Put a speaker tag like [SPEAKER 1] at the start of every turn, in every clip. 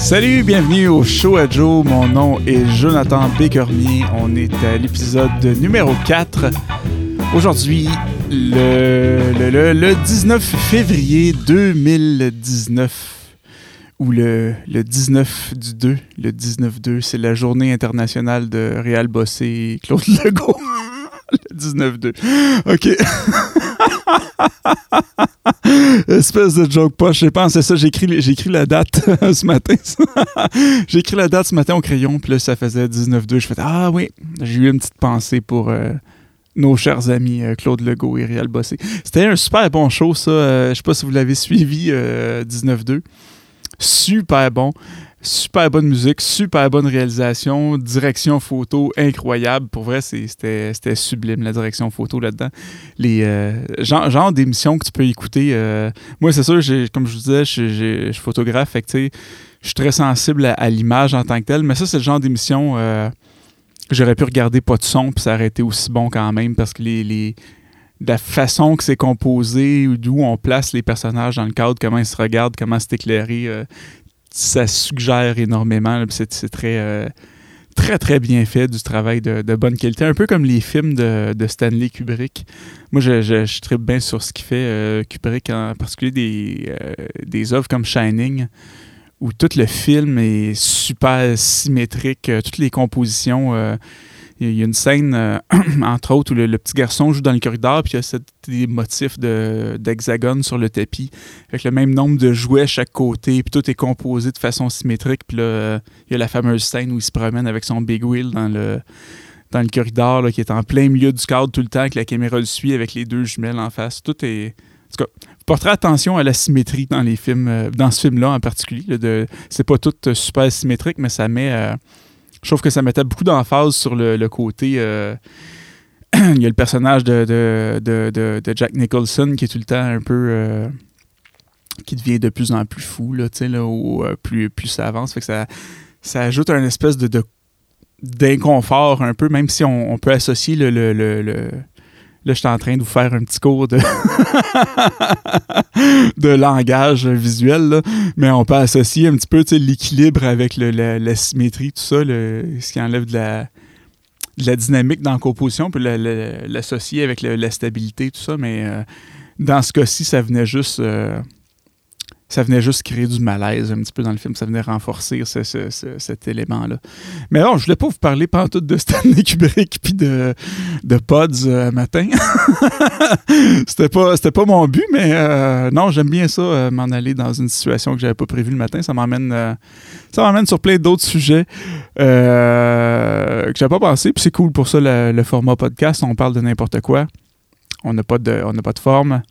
[SPEAKER 1] Salut, bienvenue au Show à Joe. Mon nom est Jonathan Bécormier. On est à l'épisode numéro 4. Aujourd'hui, le, le, le, le 19 février 2019 ou le, le 19 du 2, le 19-2, c'est la journée internationale de Réal Bossé et Claude Legault. le 19-2. OK. Espèce de joke poche. Pense, c'est ça. J'ai écrit, j'ai écrit la date ce matin. j'ai écrit la date ce matin au crayon, puis là, ça faisait 19-2. Je fais Ah oui, j'ai eu une petite pensée pour. euh, nos chers amis euh, Claude Legault et Réal Bossé. C'était un super bon show, ça. Euh, je sais pas si vous l'avez suivi, euh, 19-2. Super bon. Super bonne musique, super bonne réalisation, direction photo incroyable. Pour vrai, c'était sublime, la direction photo là-dedans. Les euh, genre, genre d'émissions que tu peux écouter. euh, moi, c'est sûr, comme je vous disais, je, suis photographe, je suis très sensible à, l'image en tant que telle. Mais ça, c'est le genre d'émission euh, que j'aurais pu regarder pas de son, puis ça aurait été aussi bon quand même, parce que la façon que c'est composé, d'où on place les personnages dans le cadre, comment ils se regardent, comment c'est éclairé, euh, ça suggère énormément. C'est très, euh, très, très bien fait, du travail de, bonne qualité. Un peu comme les films de, Stanley Kubrick. Moi, je, je, je tripe bien sur ce qu'il fait, euh, Kubrick, en particulier des, euh, des œuvres comme Shining, où tout le film est super symétrique, toutes les compositions. Il y a une scène, euh, entre autres, où le, petit garçon joue dans le corridor, puis il y a des motifs d'hexagone sur le tapis, avec le même nombre de jouets à chaque côté, puis tout est composé de façon symétrique. Puis là, euh, il y a la fameuse scène où il se promène avec son big wheel dans le, dans le corridor, qui est en plein milieu du cadre tout le temps, que la caméra le suit avec les deux jumelles en face. Tout est. En tout cas, porterez attention à la symétrie dans les films, euh, dans ce film-là en particulier. c'est pas tout super symétrique, mais ça met. Je trouve que ça mettait beaucoup d'emphase sur le, le côté. euh, il y a le personnage de, de, de, de- Jack Nicholson qui est tout le temps un peu. euh, qui devient de plus en plus fou, là, là, euh, plus, plus ça avance. Fait que ça, ça ajoute un espèce de, d'inconfort un peu, même si on, on peut associer le, le- le- Là, je suis en train de vous faire un petit cours de, de langage visuel, mais on peut associer un petit peu l'équilibre avec la, symétrie, tout ça, ce qui enlève de la, de la dynamique dans la composition, la- la- l'associer avec la stabilité, tout ça. Mais euh, dans ce cas-ci, ça venait juste. euh, ça venait juste créer du malaise un petit peu dans le film. Ça venait renforcer ce- ce- ce- cet élément-là. Mais non, je voulais pas vous parler pantoute de Stanley Kubrick puis de, de Pods euh, matin. c'était pas c'était pas mon but, mais euh, non, j'aime bien ça, euh, m'en aller dans une situation que j'avais pas prévue le matin. Ça m'emmène ça m'emmène sur plein d'autres sujets que j'avais pas pensé. Puis c'est cool pour ça le, le format podcast. On parle de n'importe quoi. On n'a pas de on n'a pas de forme.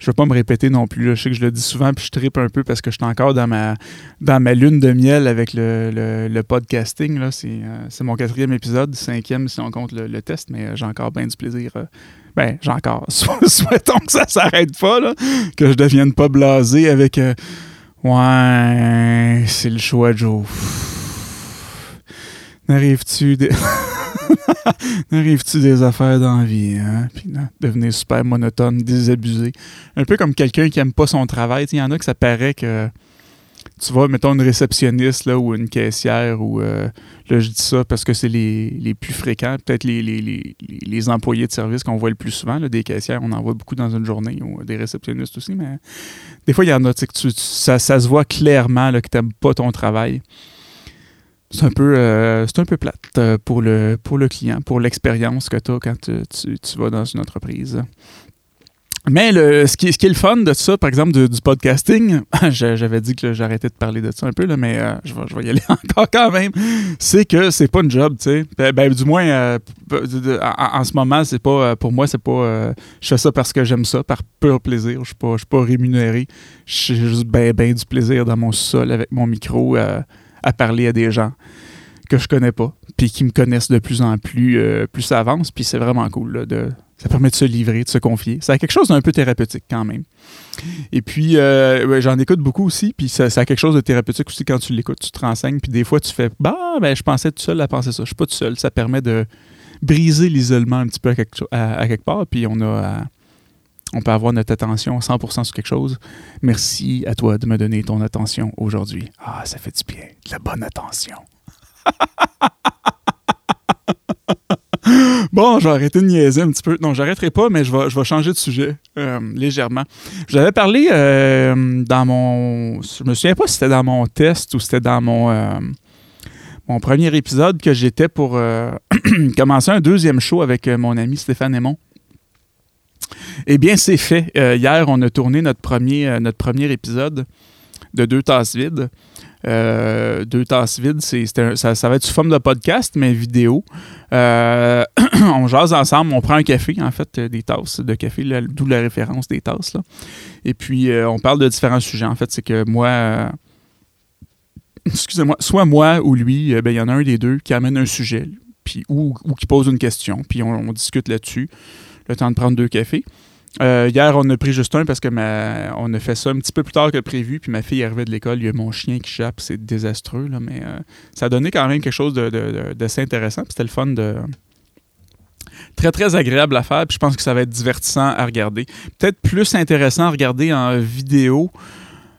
[SPEAKER 1] Je veux pas me répéter non plus. là. Je sais que je le dis souvent, puis je tripe un peu parce que je suis encore dans ma, dans ma lune de miel avec le, le- podcasting. là. C'est euh, c'est mon quatrième épisode, cinquième si on compte le, test, mais euh, j'ai encore bien du plaisir. euh. ben, j'ai encore. Sou- Souhaitons que ça s'arrête pas, là, que je devienne pas blasé avec Ouais, c'est le choix, Joe. N'arrives-tu des... N'arrives-tu des affaires d'envie, hein? Puis devenir super monotone, désabusé. Un peu comme quelqu'un qui aime pas son travail. Il y en a que ça paraît que tu vois, mettons une réceptionniste là, ou une caissière, ou euh, là je dis ça parce que c'est les, les plus fréquents, peut-être les, les, les, les employés de service qu'on voit le plus souvent, des caissières, on en voit beaucoup dans une journée, ou des réceptionnistes aussi, mais des fois il y en a, que ça, ça se voit clairement là, que tu n'aimes pas ton travail. C'est un peu euh, c'est un peu plate euh, pour le, pour le client, pour l'expérience que tu as quand tu, tu- vas dans une entreprise. Mais le, ce, qui, ce qui est le fun de ça, par exemple, du, podcasting, j'avais dit que j'arrêtais de parler de ça un peu, mais euh, je, vais, je vais y aller encore quand même, c'est que c'est pas une job, tu sais. Ben, ben, du moins, euh, en, ce moment, c'est pas, pour moi, c'est pas, je fais ça parce que j'aime ça, par pur plaisir. Je suis pas, je suis pas rémunéré. J'ai juste ben, ben du plaisir dans mon sol avec mon micro à parler à des gens que je connais pas, puis qui me connaissent de plus en plus, euh, plus ça avance, puis c'est vraiment cool. là, ça permet de se livrer, de se confier. C'est quelque chose d'un peu thérapeutique quand même. Et puis, euh, j'en écoute beaucoup aussi, puis ça, ça a quelque chose de thérapeutique aussi quand tu l'écoutes, tu te renseignes, puis des fois tu fais, bah, ben, je pensais tout seul à penser ça. Je suis pas tout seul. Ça permet de briser l'isolement un petit peu à quelque, à quelque part, puis on a à, on peut avoir notre attention 100% sur quelque chose. Merci à toi de me donner ton attention aujourd'hui. Ah, ça fait du bien. La bonne attention. bon, je vais arrêter de niaiser un petit peu. Non, j'arrêterai pas, mais je vais, changer de sujet euh, légèrement. Je l'avais parlé euh, dans mon. Je me souviens pas si c'était dans mon test ou c'était dans mon, euh, mon premier épisode que j'étais pour commencer un deuxième show avec mon ami Stéphane Aymon. Eh bien, c'est fait. hier, on a tourné notre premier, notre premier épisode de Deux tasses vides. Euh, deux tasses vides, c'est, ça, va être sous forme de podcast, mais vidéo. Euh, on jase ensemble, on prend un café, en fait, euh, des tasses de café, d'où la référence des tasses. Et puis, on parle de différents sujets. En fait, c'est que moi, excusez-moi, soit moi ou lui, ben, il y en a un des deux qui amène un sujet, ou, qui pose une question, puis on discute là-dessus, le temps de prendre deux cafés. Euh, hier, on a pris juste un parce que on a fait ça un petit peu plus tard que prévu. Puis ma fille est arrivée de l'école, il y a mon chien qui chape, c'est désastreux, là, mais euh, ça a donné quand même quelque chose d'assez intéressant. C'était le fun de. Très, très agréable à faire. Puis je pense que ça va être divertissant à regarder. Peut-être plus intéressant à regarder en vidéo.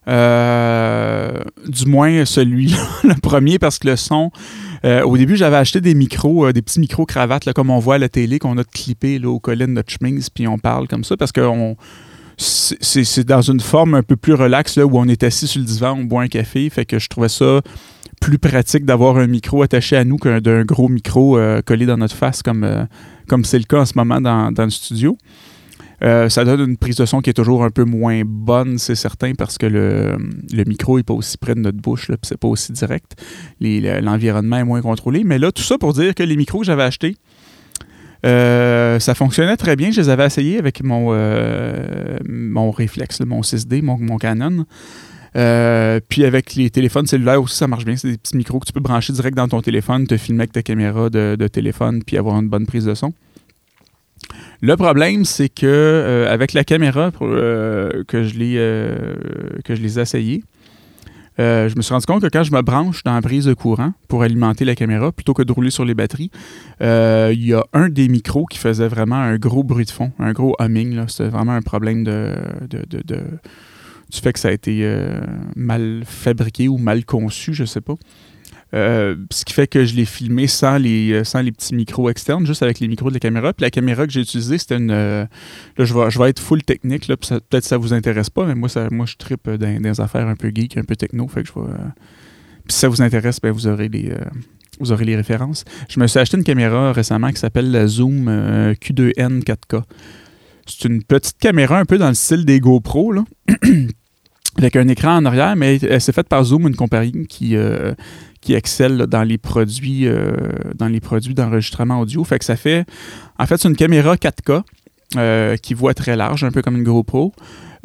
[SPEAKER 1] Euh, du moins celui-là, le premier, parce que le son, euh, au début, j'avais acheté des micros, euh, des petits micros cravates, là, comme on voit à la télé, qu'on a clippé là, au collet de notre chemise, puis on parle comme ça, parce que c'est dans une forme un peu plus relaxe, là, où on est assis sur le divan, on boit un café, fait que je trouvais ça plus pratique d'avoir un micro attaché à nous qu'un gros micro euh, collé dans notre face, comme c'est le cas en ce moment dans le studio. Euh, ça donne une prise de son qui est toujours un peu moins bonne, c'est certain, parce que le, micro n'est pas aussi près de notre bouche, puis c'est pas aussi direct. L'environnement est moins contrôlé. Mais là, tout ça pour dire que les micros que j'avais achetés, euh, ça fonctionnait très bien. Je les avais essayés avec mon, euh, mon réflexe, mon 6D, mon, Canon. puis avec les téléphones cellulaires aussi, ça marche bien. C'est des petits micros que tu peux brancher direct dans ton téléphone, te filmer avec ta caméra de téléphone, puis avoir une bonne prise de son. Le problème, c'est que euh, avec la caméra euh, que, je l'ai, euh, que je essayés, je me suis rendu compte que quand je me branche dans la prise de courant pour alimenter la caméra, plutôt que de rouler sur les batteries, il y a un des micros qui faisait vraiment un gros bruit de fond, un gros humming. C'était vraiment un problème de, du fait que ça a été mal fabriqué ou mal conçu, je sais pas. Euh, ce qui fait que je l'ai filmé sans les, euh, sans les petits micros externes, juste avec les micros de la caméra. Puis la caméra que j'ai utilisée, c'était une. Euh, là, je vais, je vais être full technique. Là, peut-être que ça vous intéresse pas, mais moi, ça, moi je tripe dans, des affaires un peu geek, un peu techno. Fait que je puis si ça vous intéresse, ben, vous aurez les. vous aurez les références. Je me suis acheté une caméra récemment qui s'appelle la Zoom Q2N 4K. C'est une petite caméra un peu dans le style des GoPro, là. avec un écran en arrière, mais elle, s'est faite par Zoom, une compagnie qui, qui excelle dans les produits euh, dans les produits d'enregistrement audio. Fait que ça fait en fait c'est une caméra 4K euh, qui voit très large, un peu comme une GoPro.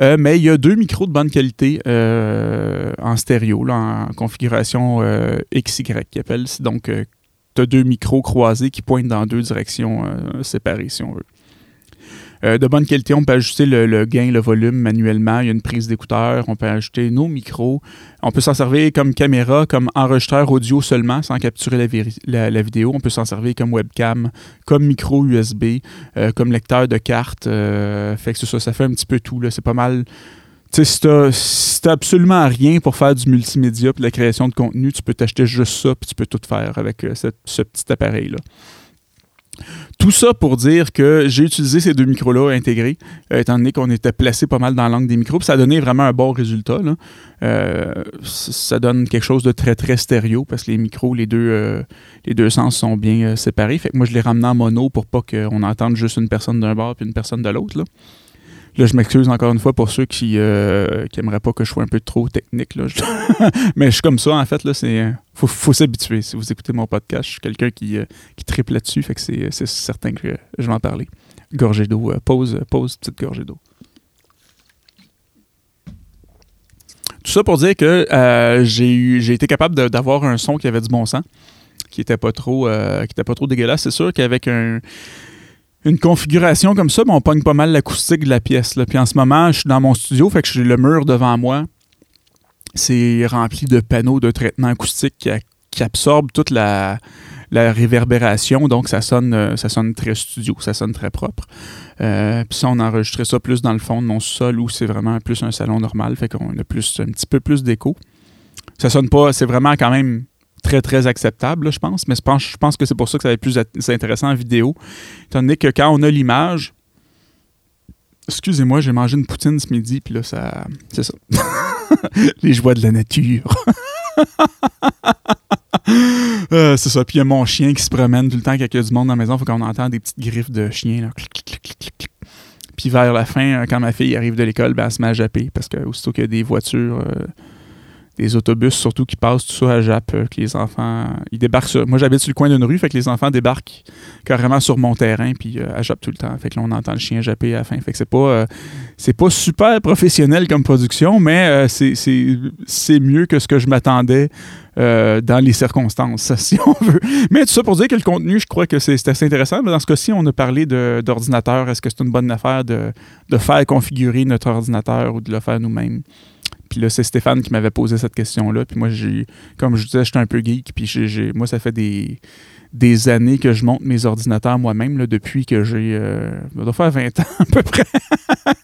[SPEAKER 1] Euh, mais il y a deux micros de bonne qualité en stéréo, en configuration XY qui appelle. Donc, tu as deux micros croisés qui pointent dans deux directions séparées, si on veut. Euh, de bonne qualité, on peut ajuster le, gain, le volume manuellement. Il y a une prise d'écouteur. On peut ajouter nos micros. On peut s'en servir comme caméra, comme enregistreur audio seulement, sans capturer la, vidéo. On peut s'en servir comme webcam, comme micro USB, euh, comme lecteur de carte. Euh, fait que ça, ça fait un petit peu tout. C'est pas mal. Si t'as absolument rien pour faire du multimédia et de la création de contenu, tu peux t'acheter juste ça puis tu peux tout faire avec ce petit appareil-là. Tout ça pour dire que j'ai utilisé ces deux micros-là intégrés, euh, étant donné qu'on était placé pas mal dans l'angle des micros. ça a donné vraiment un bon résultat. Euh, ça donne quelque chose de très, très stéréo parce que les micros, les deux, euh, sens sont bien séparés. Fait que moi, je les ramené en mono pour pas qu'on entende juste une personne d'un bord et une personne de l'autre. Là, je m'excuse encore une fois pour ceux qui n'aimeraient pas que je sois un peu trop technique. Là. Mais je suis comme ça, en fait. Là, c'est, faut, faut s'habituer. Si vous écoutez mon podcast, je suis quelqu'un qui, qui triple là-dessus. Fait que c'est, certain que je vais en parler. Gorgée d'eau. pause, pause, petite gorgée d'eau. Tout ça pour dire que j'ai, été capable d'avoir un son qui avait du bon sens, qui n'était pas trop, était pas trop dégueulasse. C'est sûr qu'avec un une configuration comme ça, on pogne pas mal l'acoustique de la pièce. Là. Puis en ce moment, je suis dans mon studio, fait que j'ai le mur devant moi. C'est rempli de panneaux de traitement acoustique qui, qui absorbe toute la, la réverbération, donc ça sonne, euh, ça sonne très studio, ça sonne très propre. Euh, puis ça, on enregistrait ça plus dans le fond de mon sol où c'est vraiment plus un salon normal, fait qu'on a plus, un petit peu plus d'écho. Ça sonne pas, c'est vraiment quand même très, très acceptable, je pense, mais je pense, je pense que c'est pour ça que ça va être plus intéressant en vidéo, étant donné que quand on a l'image, Excusez-moi, j'ai mangé une poutine ce midi, puis là, ça. C'est ça. Les joies de la nature. Euh, c'est ça. Puis il y a mon chien qui se promène tout le temps quand il y a du monde dans la maison. Faut qu'on entende des petites griffes de chien. Là. Puis vers la fin, euh, quand ma fille arrive de l'école, ben, elle se met à japper parce que aussitôt qu'il y a des voitures, euh, des autobus surtout qui passent tout ça à Jap, que les enfants, ils débarquent sur... Moi, j'habite sur le coin d'une rue, fait que les enfants débarquent carrément sur mon terrain, puis à Jap tout le temps. Fait que là, on entend le chien japper à la fin. Fait que c'est pas, c'est pas super professionnel comme production, mais c'est mieux que ce que je m'attendais euh, dans les circonstances, si on veut. Mais tout ça pour dire que le contenu, je crois que c'est assez intéressant. Dans ce cas-ci, on a parlé d'ordinateur. Est-ce que c'est une bonne affaire de, de, faire configurer notre ordinateur ou de le faire nous-mêmes? Puis là, c'est Stéphane qui m'avait posé cette question-là. Puis moi, j'ai, comme je disais, j'étais un peu geek. Puis moi, ça fait des, années que je monte mes ordinateurs moi-même, depuis que j'ai. Euh, doit faire 20 ans à peu près.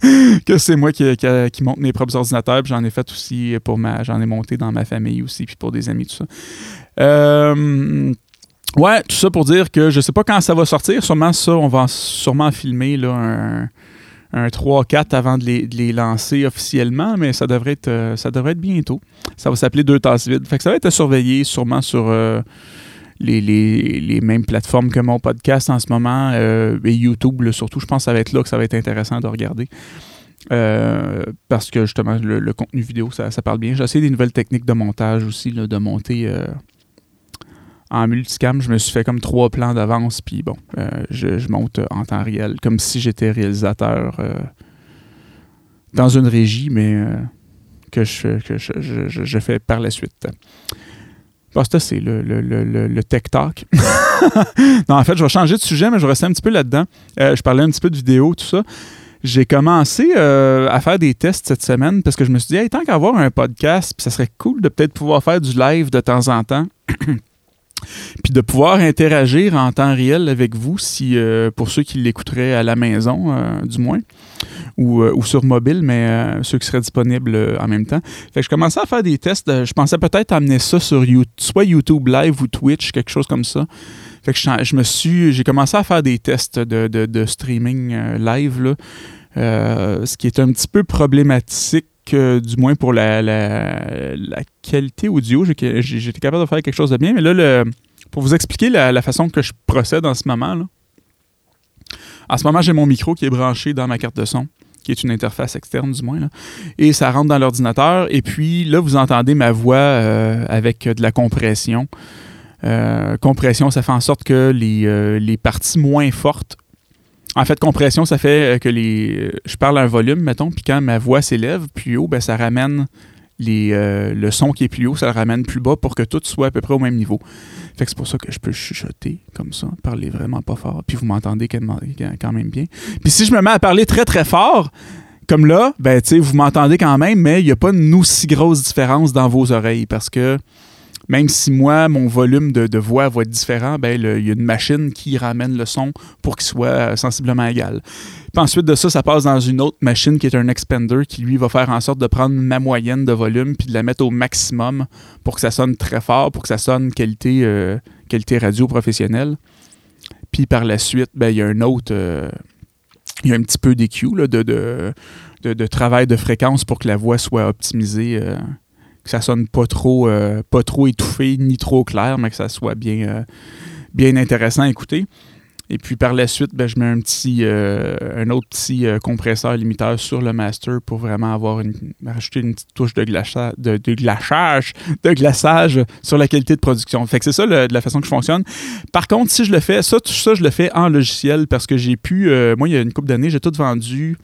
[SPEAKER 1] que c'est moi qui, qui, monte mes propres ordinateurs. Puis j'en ai fait aussi pour ma. J'en ai monté dans ma famille aussi, puis pour des amis, tout ça. Euh, ouais, tout ça pour dire que je sais pas quand ça va sortir. Sûrement ça, on va sûrement filmer là, un un 3-4 avant de les, lancer officiellement, mais ça devrait être euh, ça devrait être bientôt. Ça va s'appeler Deux tasses vides. Fait que ça va être surveillé sûrement sur les, mêmes plateformes que mon podcast en ce moment euh, et YouTube surtout. Je pense que ça va être là que ça va être intéressant de regarder. Euh, parce que justement, le, contenu vidéo, ça, parle bien. J'ai essayé des nouvelles techniques de montage aussi, de monter euh, en multicam. Je me suis fait comme trois plans d'avance, puis bon, je, monte en temps réel, comme si j'étais réalisateur dans une régie, mais que, je, que je, fais par la suite. Bah, ça, c'est le, le, le, le, tech talk. non, en fait, je vais changer de sujet, mais je vais rester un petit peu là-dedans. Euh, je parlais un petit peu de vidéo, tout ça. J'ai commencé euh, à faire des tests cette semaine parce que je me suis dit, hey, tant qu'à avoir un podcast, ça serait cool de peut-être pouvoir faire du live de temps en temps. puis de pouvoir interagir en temps réel avec vous, si euh, pour ceux qui l'écouteraient à la maison, du moins. Euh, ou, sur mobile, mais euh, ceux qui seraient disponibles en même temps. Fait que je commençais à faire des tests. Euh, je pensais peut-être amener ça sur soit YouTube Live ou Twitch, quelque chose comme ça. Fait que je, me suis. J'ai commencé à faire des tests de, streaming live, là, ce qui est un petit peu problématique. Du moins pour la, qualité audio, j'étais capable de faire quelque chose de bien. Mais là, pour vous expliquer la, façon que je procède en ce moment, là, en ce moment, j'ai mon micro qui est branché dans ma carte de son qui est une interface externe du moins. Et ça rentre dans l'ordinateur. Et puis là, vous entendez ma voix euh, avec de la compression. Euh, compression, ça fait en sorte que les, euh, les, parties moins fortes. En fait, compression, ça fait que les. Je parle à un volume, mettons, puis quand ma voix s'élève plus haut, ben, ça ramène les, le son qui est plus haut, ça le ramène plus bas pour que tout soit à peu près au même niveau. Fait que c'est pour ça que je peux chuchoter comme ça, parler vraiment pas fort, puis vous m'entendez quand même bien. Puis si je me mets à parler très très fort, comme là, ben tu vous m'entendez quand même, mais il n'y a pas une aussi grosse différence dans vos oreilles parce que même si moi, mon volume de, voix va être différent, ben, il y a une machine qui ramène le son pour qu'il soit euh, sensiblement égal. Puis ensuite de ça, ça passe dans une autre machine qui est un expander qui, lui, va faire en sorte de prendre ma moyenne de volume puis de la mettre au maximum pour que ça sonne très fort, pour que ça sonne qualité, euh, qualité radio professionnelle. Puis par la suite, ben, il y a un autre... Euh, il y a un petit peu d'EQ, de, travail de fréquence pour que la voix soit optimisée que ça sonne pas trop, euh, pas trop étouffé ni trop clair, mais que ça soit bien, euh, bien intéressant à écouter. Et puis par la suite, ben, je mets un petit euh, un autre petit compresseur limiteur sur le master pour vraiment avoir une rajouter une petite touche de glaçage, de, glaçage, de glaçage sur la qualité de production. Fait que c'est ça de la façon que je fonctionne. Par contre, si je le fais, ça, ça, je le fais en logiciel parce que j'ai pu, moi, il y a une couple d'années, j'ai tout vendu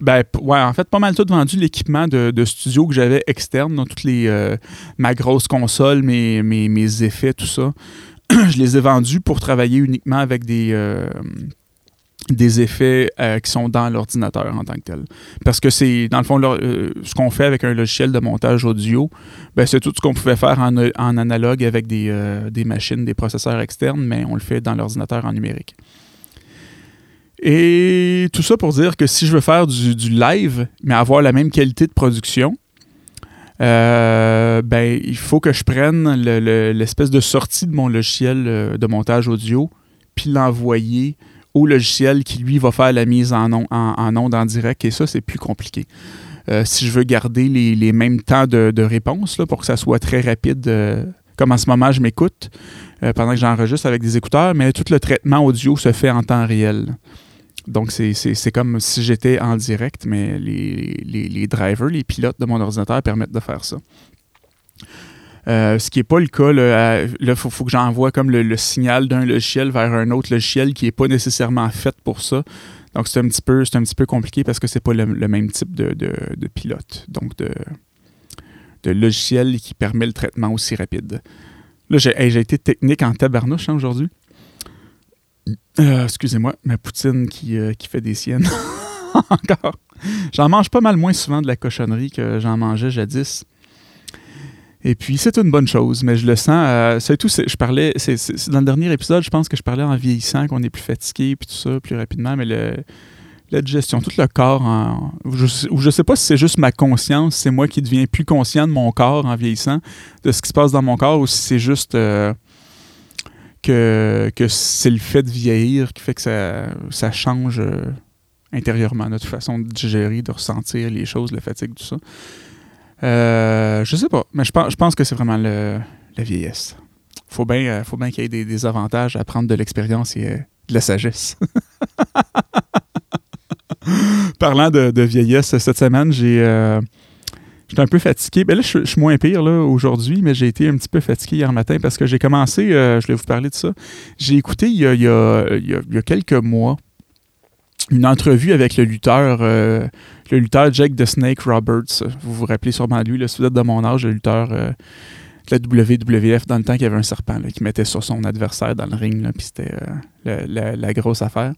[SPEAKER 1] ben, ouais, en fait, pas mal tout vendu l'équipement de, studio que j'avais externe, dans toutes les, euh, ma grosse console, mes, mes, effets, tout ça. je les ai vendus pour travailler uniquement avec des, euh, des effets euh, qui sont dans l'ordinateur en tant que tel. Parce que c'est, dans le fond, ce qu'on fait avec un logiciel de montage audio, ben, c'est tout ce qu'on pouvait faire en, analogue avec des, des, machines, des processeurs externes, mais on le fait dans l'ordinateur en numérique. Et tout ça pour dire que si je veux faire du, live, mais avoir la même qualité de production, ben, il faut que je prenne l'espèce de sortie de mon logiciel de montage audio, puis l'envoyer au logiciel qui, lui, va faire la mise en, onde en, en direct. Et ça, c'est plus compliqué. Euh, si je veux garder les, mêmes temps de, réponse là, pour que ça soit très rapide, euh, comme en ce moment, je m'écoute euh, pendant que j'enregistre avec des écouteurs, mais tout le traitement audio se fait en temps réel. Donc, c'est comme si j'étais en direct, mais les, les, drivers, les pilotes de mon ordinateur permettent de faire ça. Euh, ce qui n'est pas le cas. Là, il faut, que j'envoie comme le, signal d'un logiciel vers un autre logiciel qui n'est pas nécessairement fait pour ça. Donc, c'est un, petit peu, un petit peu compliqué parce que c'est pas le, même type de, pilote. Donc, de, de logiciel qui permet le traitement aussi rapide. Là, j'ai été technique en tabarnouche hein, aujourd'hui. Euh, excusez-moi, ma poutine qui, euh, fait des siennes. Encore. J'en mange pas mal moins souvent de la cochonnerie que j'en mangeais jadis. Et puis, c'est une bonne chose, mais je le sens. Euh, c'est tout. Je parlais. Dans le dernier épisode, je pense que je parlais en vieillissant, qu'on est plus fatigué, puis tout ça, plus rapidement, mais le, la digestion, tout le corps. En, je, je sais pas si c'est juste ma conscience, c'est moi qui deviens plus conscient de mon corps en vieillissant, de ce qui se passe dans mon corps, ou si c'est juste. Que, c'est le fait de vieillir qui fait que ça, change euh, intérieurement notre façon de digérer, de ressentir les choses, la fatigue, tout ça. Euh, je sais pas, mais je pense, que c'est vraiment la vieillesse. Faut bien euh, faut bien qu'il y ait des, avantages à prendre de l'expérience et euh, de la sagesse. Parlant de, vieillesse, cette semaine, j'ai. J'étais un peu fatigué. Ben là, je, suis moins pire là, aujourd'hui, mais j'ai été un petit peu fatigué hier matin parce que j'ai commencé, je vais vous parler de ça. J'ai écouté il y, a, quelques mois une entrevue avec le lutteur, euh, le lutteur Jake the Snake Roberts. Vous vous rappelez sûrement lui, là, si vous êtes de mon âge, le lutteur euh, de la WWF dans le temps qu'il y avait un serpent qui mettait sur son adversaire dans le ring, puis c'était euh, la, grosse affaire.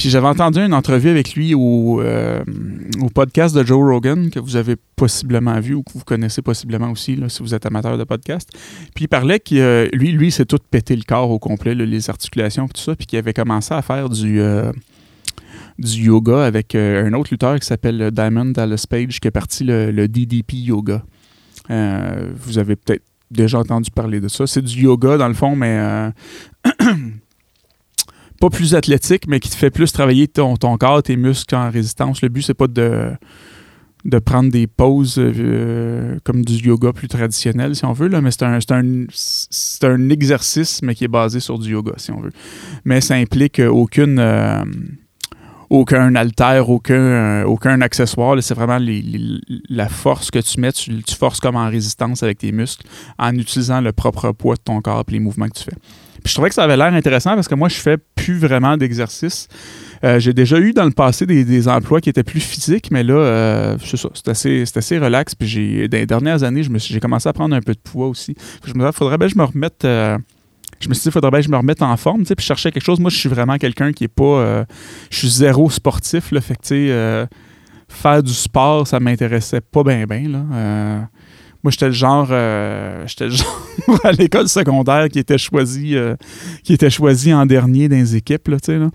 [SPEAKER 1] Puis j'avais entendu une entrevue avec lui au, au, podcast de Joe Rogan, que vous avez possiblement vu ou que vous connaissez possiblement aussi là, si vous êtes amateur de podcast. Puis il parlait que lui, lui, s'est tout pété le corps au complet, les articulations et tout ça, puis qu'il avait commencé à faire du du yoga avec euh, un autre lutteur qui s'appelle Diamond Dallas Page qui est parti le, DDP Yoga. Euh, vous avez peut-être déjà entendu parler de ça. C'est du yoga dans le fond, mais euh, pas plus athlétique, mais qui te fait plus travailler ton, ton corps, tes muscles en résistance. Le but, c'est pas de, de prendre des pauses comme du yoga plus traditionnel, si on veut, là, mais c'est un, un, un, exercice, mais qui est basé sur du yoga, si on veut. Mais ça implique aucune aucun alter, aucun, euh, aucun accessoire. C'est vraiment la force que tu mets. Tu, forces comme en résistance avec tes muscles en utilisant le propre poids de ton corps et les mouvements que tu fais. Puis je trouvais que ça avait l'air intéressant parce que moi, je fais plus vraiment d'exercice. Euh, j'ai déjà eu dans le passé des, emplois qui étaient plus physiques, mais là, euh, c'est ça, c'est assez, assez, relax. Puis j'ai, dans les dernières années, j'ai commencé à prendre un peu de poids aussi. je me disais, faudrait bien que je me remette je me suis dit, faudrait bien que je me remette en forme, puis je cherchais quelque chose. Moi, je suis vraiment quelqu'un qui est pas. Euh, je suis zéro sportif, là. Fait que, tu sais, euh, faire du sport, ça m'intéressait pas bien, bien, là. Euh, moi, j'étais le genre, j'étais le genre à l'école secondaire qui était choisi, qui était choisi en dernier dans les équipes, là, là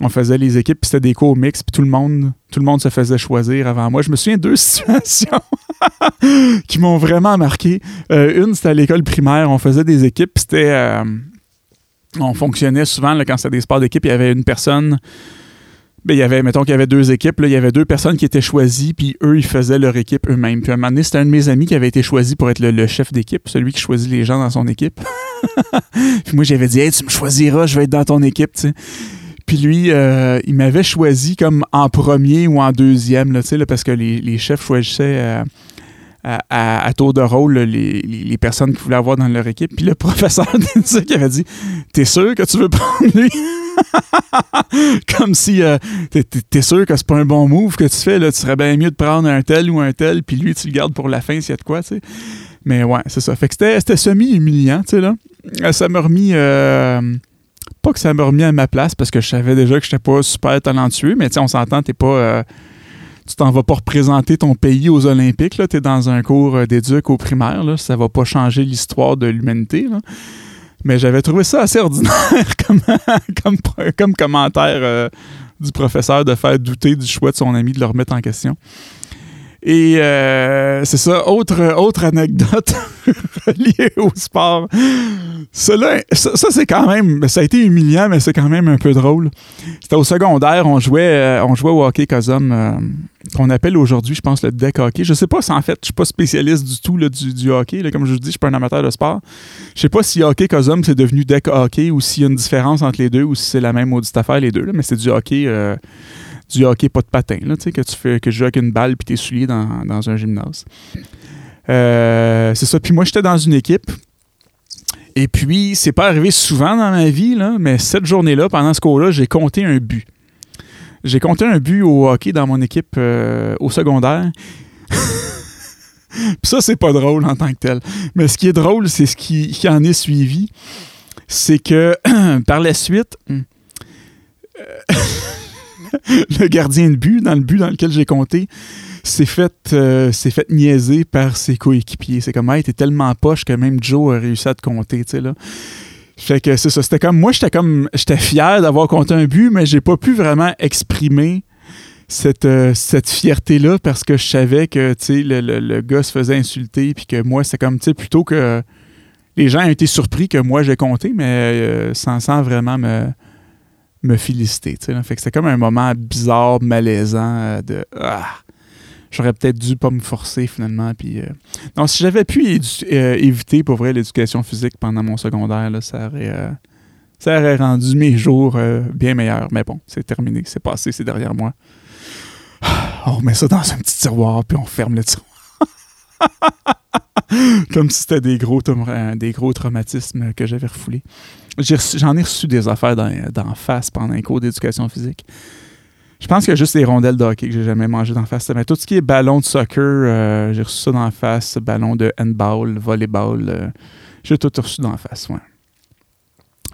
[SPEAKER 1] on faisait les équipes, puis c'était des cours mix, puis tout le monde, tout le monde se faisait choisir avant moi. Je me souviens de deux situations qui m'ont vraiment marqué. Euh, une, c'était à l'école primaire, on faisait des équipes, c'était euh, on fonctionnait souvent là, quand c'était des sports d'équipe, il y avait une personne il y avait, mettons qu'il y avait deux équipes, là, il y avait deux personnes qui étaient choisies, puis eux, ils faisaient leur équipe eux-mêmes. Puis à un moment donné, c'était un de mes amis qui avait été choisi pour être le, chef d'équipe, celui qui choisit les gens dans son équipe. puis moi, j'avais dit, hey, tu me choisiras, je vais être dans ton équipe, tu sais. Puis lui, euh, il m'avait choisi comme en premier ou en deuxième, là, là, parce que les, chefs choisissaient euh, à, tour de rôle les, personnes qu'ils voulaient avoir dans leur équipe. Puis le professeur qui avait dit T'es sûr que tu veux prendre lui Comme si euh, t'es sûr que c'est pas un bon move que tu fais, là, tu serais bien mieux de prendre un tel ou un tel, puis lui, tu le gardes pour la fin s'il y a de quoi, tu sais. Mais ouais, c'est ça. Fait que c'était semi-humiliant, tu sais, là. Ça m'a remis pas que ça m'a remis à ma place parce que je savais déjà que j'étais pas super talentueux, mais on s'entend, t'es pas. Euh, tu t'en vas pas représenter ton pays aux Olympiques, tu es dans un cours euh, d'éduc au primaire, ça va pas changer l'histoire de l'humanité. Mais j'avais trouvé ça assez ordinaire comme, comme, commentaire euh, du professeur de faire douter du choix de son ami, de le remettre en question. Et euh, c'est ça, autre, autre anecdote reliée au sport. Cela, ça, c'est quand même, ça a été humiliant, mais c'est quand même un peu drôle. C'était au secondaire, on jouait, euh, on jouait au hockey Cosum, euh, qu'on appelle aujourd'hui, je pense, le deck hockey. Je sais pas si en fait, je suis pas spécialiste du tout du, hockey. comme je vous dis, je suis pas un amateur de sport. Je sais pas si hockey Cosum c'est devenu deck hockey ou s'il y a une différence entre les deux ou si c'est la même audite affaire les deux, mais c'est du hockey du hockey pas de patin, là, que tu fais que je joue avec une balle puis t'es soulié dans, dans un gymnase. Euh, c'est ça. Puis moi, j'étais dans une équipe. Et puis, c'est pas arrivé souvent dans ma vie, là, mais cette journée-là, pendant ce cours-là, j'ai compté un but. J'ai compté un but au hockey dans mon équipe euh, au secondaire. Puis ça, c'est pas drôle en tant que tel. Mais ce qui est drôle, c'est ce qui, qui, en est suivi. C'est que par la suite, euh, le gardien de but, dans le but dans lequel j'ai compté, s'est fait, euh, niaiser par ses coéquipiers. C'est comme, hey, t'es tellement poche que même Joe a réussi à te compter, tu sais, là. Fait que c'est ça. C'était comme, moi, j'étais comme, j'étais fier d'avoir compté un but, mais j'ai pas pu vraiment exprimer cette, euh, fierté-là parce que je savais que, tu le, le, gars se faisait insulter, puis que moi, c'était comme, tu sais, plutôt que les gens ont été surpris que moi j'ai compté, mais euh, sans vraiment me me féliciter. Fait que c'était comme un moment bizarre, malaisant euh, de ah, j'aurais peut-être dû pas me forcer finalement. Puis, euh, si j'avais pu euh, éviter pour vrai l'éducation physique pendant mon secondaire, là, ça aurait. ça aurait rendu mes jours bien meilleurs. Mais bon, c'est terminé, c'est passé, c'est derrière moi. On remet ça dans un petit tiroir, puis on ferme le tiroir. Comme si c'était des gros, des gros traumatismes que j'avais refoulés. J'en ai, reçu des affaires d'en face pendant un cours d'éducation physique. Je pense a juste les rondelles de hockey que j'ai jamais mangé d'en face. Mais tout ce qui est ballon de soccer, euh, j'ai reçu ça d'en face. Ballon de handball, volleyball, euh, j'ai tout reçu d'en face, ouais.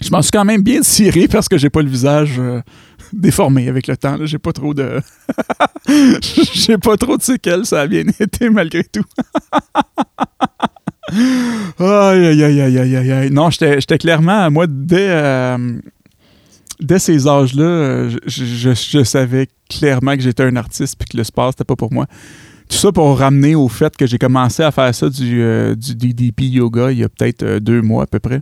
[SPEAKER 1] Je m'en suis quand même bien tiré parce que j'ai pas le visage euh, déformé avec le temps. J'ai pas trop de. j'ai pas trop de séquelles, ça a bien été malgré tout. Aïe, aïe, aïe, aïe, aïe, aïe. Non, j'étais clairement, moi, dès, euh, dès ces âges-là, je, savais clairement que j'étais un artiste puis que le sport, c'était pas pour moi. Tout ça pour ramener au fait que j'ai commencé à faire ça du, euh, du DDP yoga il y a peut-être euh, deux mois à peu près.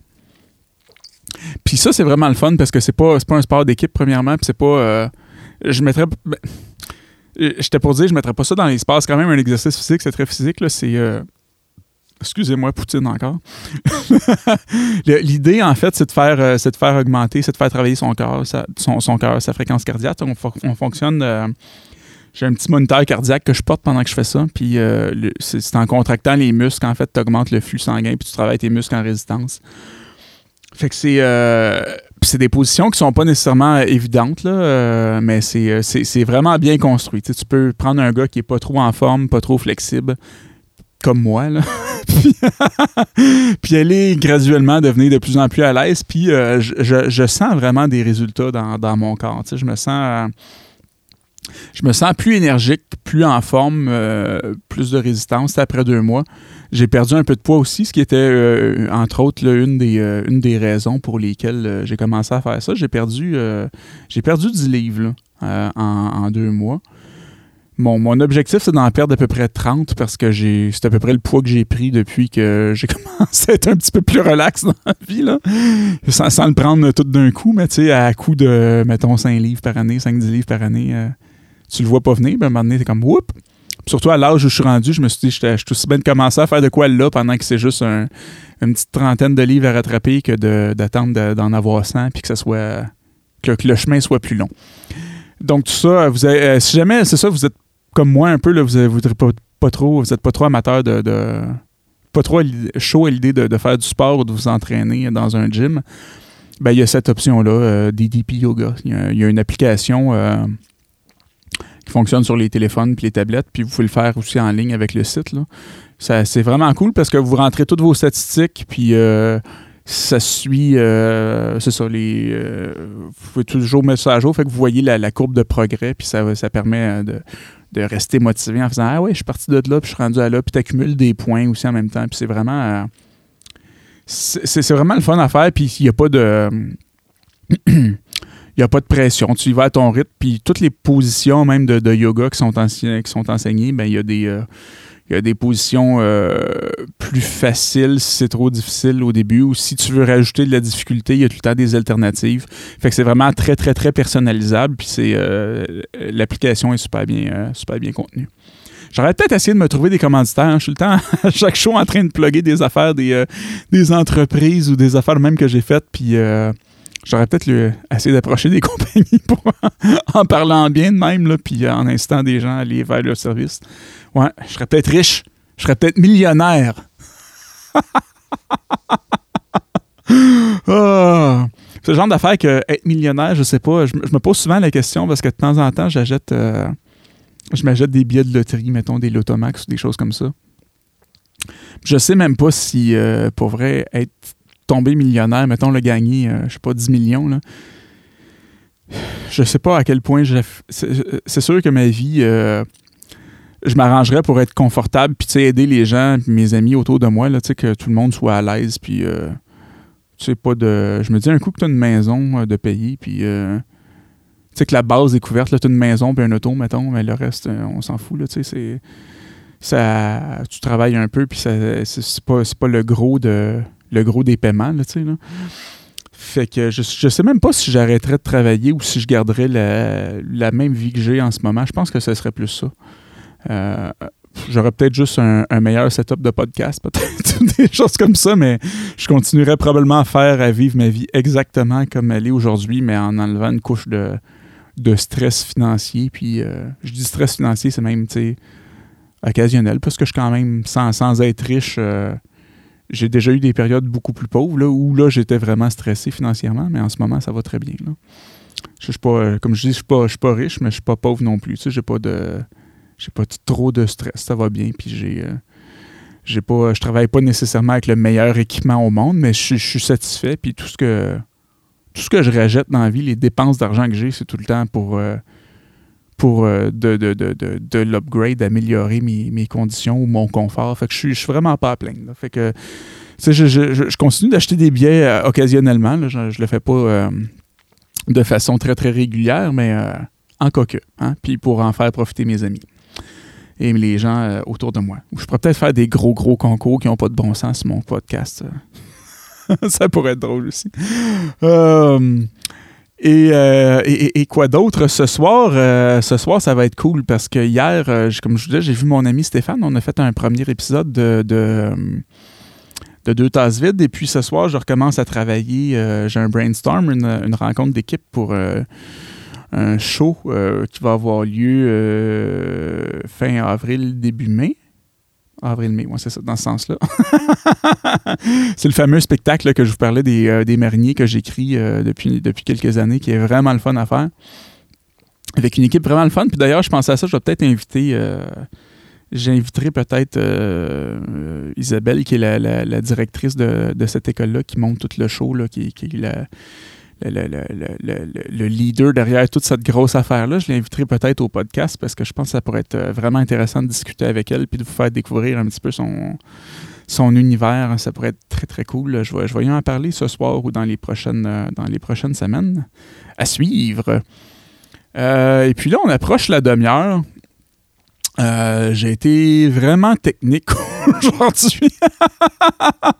[SPEAKER 1] Puis ça, c'est vraiment le fun parce que c'est pas, pas un sport d'équipe, premièrement, puis c'est pas. je mettrais. Ben, j'étais pour dire, je mettrais pas ça dans les sports. C'est quand même un exercice physique, c'est très physique. Là, c'est Excusez-moi, Poutine encore. L'idée, en fait, c'est de, faire, euh, de faire augmenter, c'est de faire travailler son cœur, sa, fréquence cardiaque. On, fonctionne. Euh, j'ai un petit moniteur cardiaque que je porte pendant que je fais ça. Puis euh, c'est en contractant les muscles, en fait, tu augmentes le flux sanguin puis tu travailles tes muscles en résistance. Fait que c'est. c'est des positions qui sont pas nécessairement évidentes, mais c'est vraiment bien construit. tu peux prendre un gars qui est pas trop en forme, pas trop flexible, comme moi, puis, elle est graduellement devenue de plus en plus à l'aise. Puis euh, je, sens vraiment des résultats dans, mon corps. je me sens. je me sens plus énergique, plus en forme, euh, plus de résistance après deux mois. J'ai perdu un peu de poids aussi, ce qui était, euh, entre autres, une, des, raisons pour lesquelles j'ai commencé à faire ça. J'ai perdu, j'ai perdu 10 livres en, deux mois. Mon, objectif, c'est d'en perdre à peu près 30 parce que j'ai c'est à peu près le poids que j'ai pris depuis que j'ai commencé à être un petit peu plus relax dans la vie. Là. Sans, le prendre tout d'un coup, mais tu sais, à coup de, mettons, 5 livres par année, 5-10 livres par année, euh, tu le vois pas venir, ben, à un moment donné, t'es comme, whoop! surtout à l'âge où je suis rendu, je me suis dit, je suis aussi bien de commencer à faire de quoi là pendant que c'est juste une petite trentaine de livres à rattraper que d'attendre d'en avoir 100 puis que ça soit que, le chemin soit plus long. Donc tout ça, vous euh, si jamais c'est ça, vous êtes comme moi un peu, là, vous n'êtes pas, trop, vous pas trop amateur de, pas trop chaud à l'idée de, faire du sport ou de vous entraîner dans un gym, ben, il y a cette option-là, euh, DDP Yoga. Il y, a une application euh, qui fonctionne sur les téléphones et les tablettes, puis vous pouvez le faire aussi en ligne avec le site. c'est vraiment cool parce que vous rentrez toutes vos statistiques, puis euh, ça suit, c'est ça, les, vous pouvez toujours mettre ça à jour, fait que vous voyez la, courbe de progrès, puis ça, ça permet de, rester motivé en faisant Ah ouais, je suis parti de là, puis je suis rendu à là, puis tu accumules des points aussi en même temps, puis c'est vraiment. c'est vraiment le fun à faire, puis il n'y a pas de. Il n'y a pas de pression. Tu y vas à ton rythme. Puis toutes les positions, même de, yoga qui sont, qui sont enseignées, ben, il y a des, il y a des positions euh, plus faciles si c'est trop difficile au début ou si tu veux rajouter de la difficulté, il y a tout le temps des alternatives. Fait que c'est vraiment très, très, très personnalisable. Puis c'est euh, l'application est super bien, euh, super bien contenue. J'aurais peut-être essayé de me trouver des commanditaires. Hein. Je suis le temps à chaque show en train de plugger des affaires, des, des entreprises ou des affaires même que j'ai faites. Puis j'aurais peut-être essayé d'approcher des compagnies pour en, parlant bien de même, là, puis en instant des gens à aller vers leur service. Ouais, je serais peut-être riche. Je serais peut-être millionnaire. Ah. C'est le genre d'affaire que être millionnaire, je sais pas. Je, me pose souvent la question parce que de temps en temps, j'achète euh, je m'achète des billets de loterie, mettons des Lotomax ou des choses comme ça. Je sais même pas si, euh, pour vrai, être tombé millionnaire, mettons le gagner, euh, je sais pas, 10 millions, là. Je sais pas à quel point je. C'est sûr que ma vie je m'arrangerais pour être confortable, puis aider les gens, mes amis autour de moi, là, que tout le monde soit à l'aise, puis euh, pas de... Je me dis un coup que tu as une maison euh, de payer, puis euh, tu sais que la base est couverte, tu as une maison puis un auto, mettons, mais le reste, on s'en fout, là, tu. Ça, tu travailles un peu, puis c'est pas, pas le gros de le gros des paiements, là, tu. Fait que je, je sais même pas si j'arrêterais de travailler ou si je garderais la, même vie que j'ai en ce moment. Je pense que ce serait plus ça. Euh, j'aurais peut-être juste un, meilleur setup de podcast, peut-être, des choses comme ça, mais je continuerais probablement à faire, à vivre ma vie exactement comme elle est aujourd'hui, mais en enlevant une couche de, de stress financier. Puis, euh, je dis stress financier, c'est même, occasionnel, parce que je suis quand même, sans, sans être riche, euh, j'ai déjà eu des périodes beaucoup plus pauvres, là, où là, j'étais vraiment stressé financièrement, mais en ce moment, ça va très bien. Là. Je suis pas, comme je dis, je suis pas, je suis pas riche, mais je suis pas pauvre non plus. Tu sais, j'ai pas de j'ai pas trop de stress, ça va bien, puis j'ai euh, j'ai pas je travaille pas nécessairement avec le meilleur équipement au monde, mais je, suis satisfait puis tout ce que tout ce que je rejette dans la vie, les dépenses d'argent que j'ai, c'est tout le temps pour euh, pour euh, de, de, de, de, l'upgrade, d'améliorer mes, conditions ou mon confort. Fait que je suis, suis vraiment pas à plaindre. Fait que je, continue d'acheter des billets occasionnellement. Je, je le fais pas de façon très très régulière, mais en coque. Hein, puis pour en faire profiter mes amis et les gens euh, autour de moi. Je pourrais peut-être faire des gros, gros concours qui n'ont pas de bon sens sur mon podcast. ça pourrait être drôle aussi. Euh, euh, et, quoi d'autre? Ce soir? ce soir, ça va être cool parce que hier, comme je vous disais, j'ai vu mon ami Stéphane. On a fait un premier épisode de, de, Deux Tasses Vides. Et puis ce soir, je recommence à travailler. j'ai un brainstorm, une, rencontre d'équipe pour un show euh, qui va avoir lieu euh, fin avril, début mai. Avril-mai, ouais, c'est ça, dans ce sens-là. c'est le fameux spectacle que je vous parlais des, euh, des mariniers que j'écris depuis, depuis quelques années, qui est vraiment le fun à faire. Avec une équipe vraiment le fun. Puis d'ailleurs, je pensais à ça, je vais peut-être inviter. J'inviterai peut-être Isabelle, qui est la, directrice de, cette école-là, qui monte tout le show, là, qui, qui est la, le, leader derrière toute cette grosse affaire-là. Je l'inviterai peut-être au podcast parce que je pense que ça pourrait être euh, vraiment intéressant de discuter avec elle puis de vous faire découvrir un petit peu son, univers. Ça pourrait être très, très cool. Je vais, je vais y en parler ce soir ou dans les prochaines, euh, dans les prochaines semaines. À suivre. Euh, et puis là, on approche la demi-heure. j'ai été vraiment technique aujourd'hui.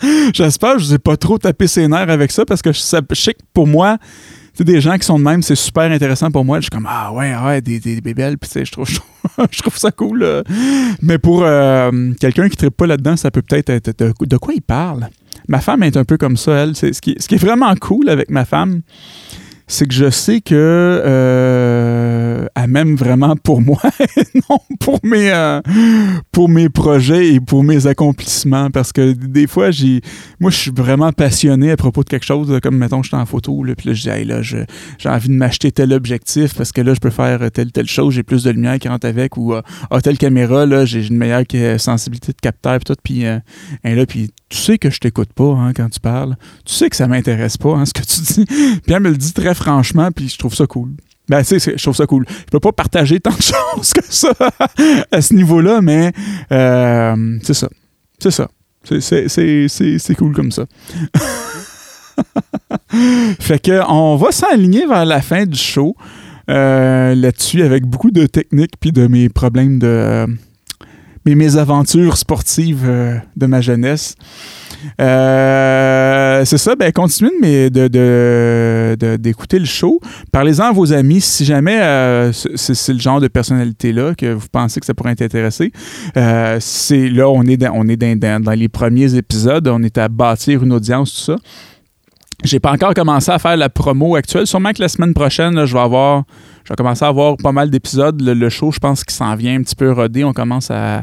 [SPEAKER 1] J'espère que je vous ai pas trop tapé ses nerfs avec ça parce que je, sais que pour moi, c'est des gens qui sont de même, c'est super intéressant pour moi. Je suis comme ah ouais, ouais, des, des, bébelles, puis je trouve, je trouve ça cool. Mais pour euh, quelqu'un qui ne pas là-dedans, ça peut peut-être être, de, quoi il parle? Ma femme est un peu comme ça, elle. Ce qui, ce qui est vraiment cool avec ma femme, c'est que je sais que euh, m'aime vraiment pour moi et non pour mes, euh, pour mes projets et pour mes accomplissements. Parce que des fois, j'ai moi, je suis vraiment passionné à propos de quelque chose, comme mettons, je suis en photo, là, puis là, je dis, hey, là, j'ai envie de m'acheter tel objectif parce que là, je peux faire telle, telle chose, j'ai plus de lumière qui rentre avec, ou ah, telle caméra, là, j'ai une meilleure sensibilité de capteur, puis tout, puis euh, là, puis tu sais que je t'écoute pas hein, quand tu parles. Tu sais que ça m'intéresse pas, hein, ce que tu dis. Puis elle me le dit très franchement, puis je trouve ça cool. Ben, sais, je trouve ça cool. Je peux pas partager tant de choses que ça à ce niveau-là, mais euh, c'est ça. C'est ça. C'est cool comme ça. fait que on va s'aligner vers la fin du show euh, là-dessus avec beaucoup de techniques puis de mes problèmes de mes mésaventures sportives euh, de ma jeunesse. Euh, c'est ça, ben continuez de, d'écouter le show. Parlez-en à vos amis si jamais euh, c'est, le genre de personnalité-là que vous pensez que ça pourrait t'intéresser. c'est là, on est, on est dans, les premiers épisodes, on est à bâtir une audience, tout ça. J'ai pas encore commencé à faire la promo actuelle. Sûrement que la semaine prochaine, je vais avoir je vais commencer à avoir pas mal d'épisodes. Le, show, je pense qu'il s'en vient un petit peu rodé. On commence à,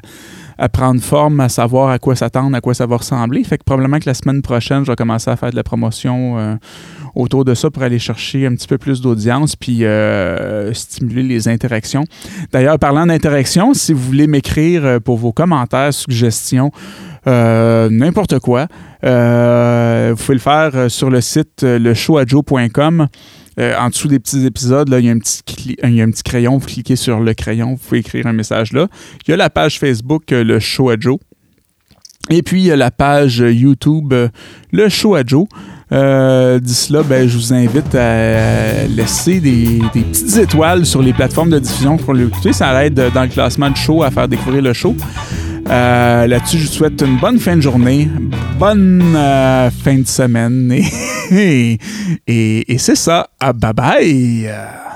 [SPEAKER 1] prendre forme, à savoir à quoi s'attendre, à quoi ça va ressembler. Fait que probablement que la semaine prochaine, je vais commencer à faire de la promotion euh, autour de ça pour aller chercher un petit peu plus d'audience puis euh, stimuler les interactions. D'ailleurs, parlant d'interaction, si vous voulez m'écrire euh, pour vos commentaires, suggestions, n'importe quoi, vous pouvez le faire sur le site leshowadjo.com. Euh, en dessous des petits épisodes, là, il, y a un petit crayon. Vous cliquez sur le crayon, vous pouvez écrire un message là. Il y a la page Facebook, euh, le show à Joe. Et puis, il y a la page YouTube, euh, le show à Joe. D'ici là, ben, je vous invite à laisser des, petites étoiles sur les plateformes de diffusion pour l'écouter. Ça aide dans le classement du show à faire découvrir le show. Là-dessus, je vous souhaite une bonne fin de journée, bonne fin de semaine et, et, c'est ça. Ah, bye bye!